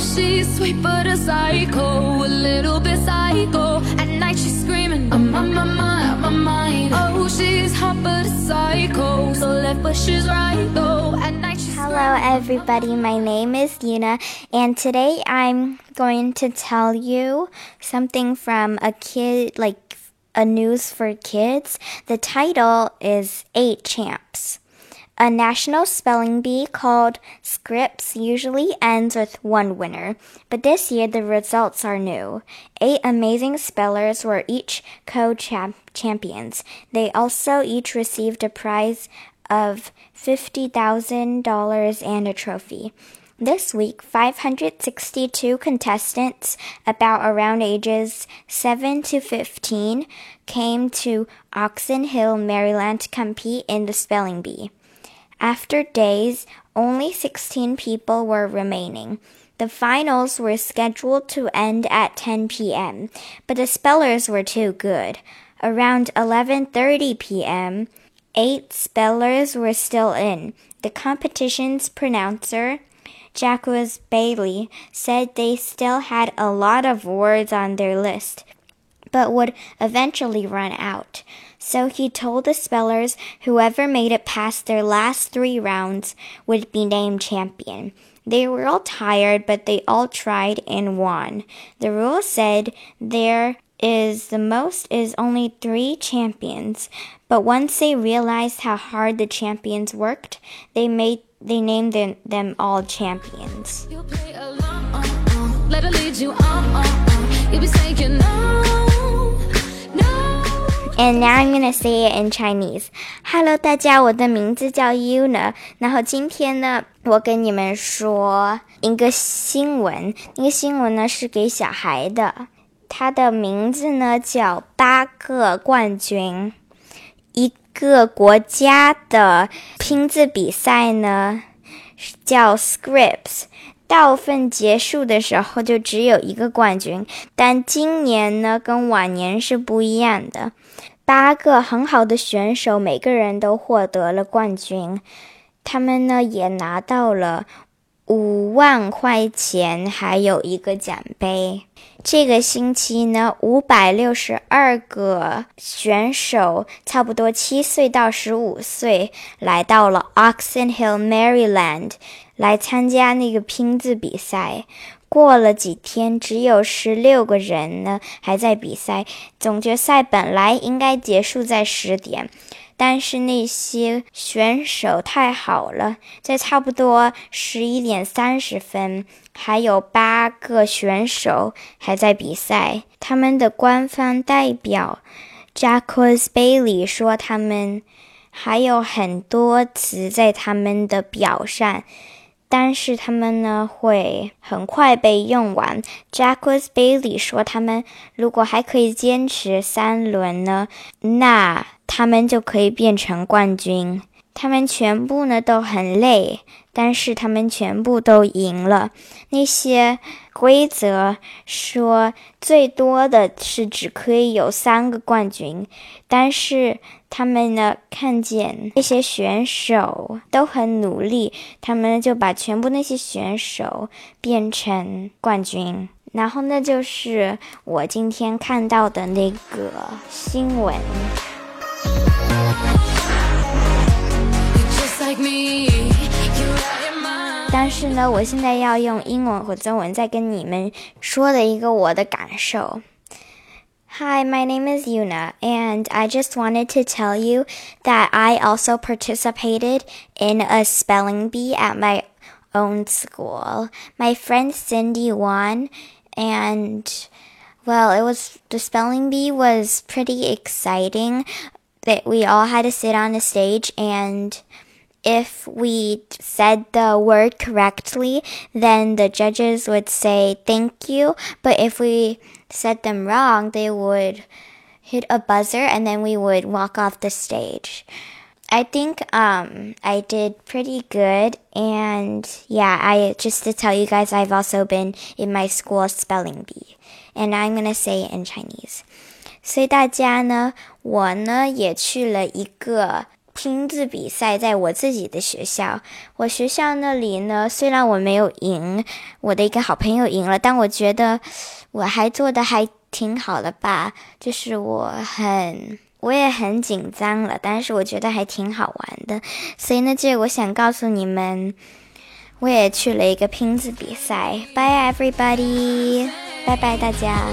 she's sweet but a psycho, a little bit psycho. At night she's screaming, I'm on my mind, my mind. Oh, she's hot but a psycho, so left but she's right though. At night she's Hello, everybody. My name is Yuna, and today I'm going to tell you something from a kid, like a news for kids. The title is Eight Champs. A national spelling bee called Scripps usually ends with one winner, but this year the results are new. Eight amazing spellers were each co champions. They also each received a prize of $50,000 and a trophy. This week, 562 contestants, about around ages 7 to 15, came to Oxon Hill, Maryland to compete in the spelling bee. After days, only 16 people were remaining. The finals were scheduled to end at 10 p.m., but the spellers were too good. Around 11:30 p.m., eight spellers were still in. The competition's pronouncer, Jacques Bailly, said they still had a lot of words on their list, but would eventually run out. So he told the spellers whoever made it past their last three rounds would be named champion. They were all tired, but they all tried and won. The rule said there is the most is only three champions, but once they realized how hard the champions worked, they made they named them, them all champions. Now I'm gonna say it in Chinese. Hello，大家，我的名字叫 Yuna。然后今天呢，我跟你们说一个新闻。那个新闻呢是给小孩的，它的名字呢叫八个冠军。一个国家的拼字比赛呢叫 Scripps。大部分结束的时候就只有一个冠军，但今年呢跟往年是不一样的。八个很好的选手，每个人都获得了冠军，他们呢也拿到了五万块钱，还有一个奖杯。这个星期呢，五百六十二个选手，差不多七岁到十五岁，来到了 Oxon Hill, Maryland，来参加那个拼字比赛。过了几天，只有十六个人呢还在比赛。总决赛本来应该结束在十点，但是那些选手太好了，在差不多十一点三十分，还有八个选手还在比赛。他们的官方代表 Jacques Bailey 说，他们还有很多词在他们的表上。但是他们呢会很快被用完。Jacques Bailey 说，他们如果还可以坚持三轮呢，那他们就可以变成冠军。他们全部呢都很累，但是他们全部都赢了。那些规则说最多的是只可以有三个冠军，但是他们呢看见那些选手都很努力，他们就把全部那些选手变成冠军。然后那就是我今天看到的那个新闻。但是呢，我现在要用英文和中文再跟你们说的一个我的感受。Hi, my name is Yuna, and I just wanted to tell you that I also participated in a spelling bee at my own school. My friend Cindy won, and well, it was the spelling bee was pretty exciting. That we all had to sit on a stage and if we said the word correctly, then the judges would say thank you. But if we said them wrong, they would hit a buzzer and then we would walk off the stage. I think um, I did pretty good. And yeah, I just to tell you guys, I've also been in my school spelling bee. And I'm going to say it in Chinese. 所以大家呢，我呢也去了一个 拼字比赛，在我自己的学校。我学校那里呢，虽然我没有赢，我的一个好朋友赢了，但我觉得我还做的还挺好的吧。就是我很，我也很紧张了，但是我觉得还挺好玩的。所以呢，这我想告诉你们，我也去了一个拼字比赛。Bye everybody，拜拜大家。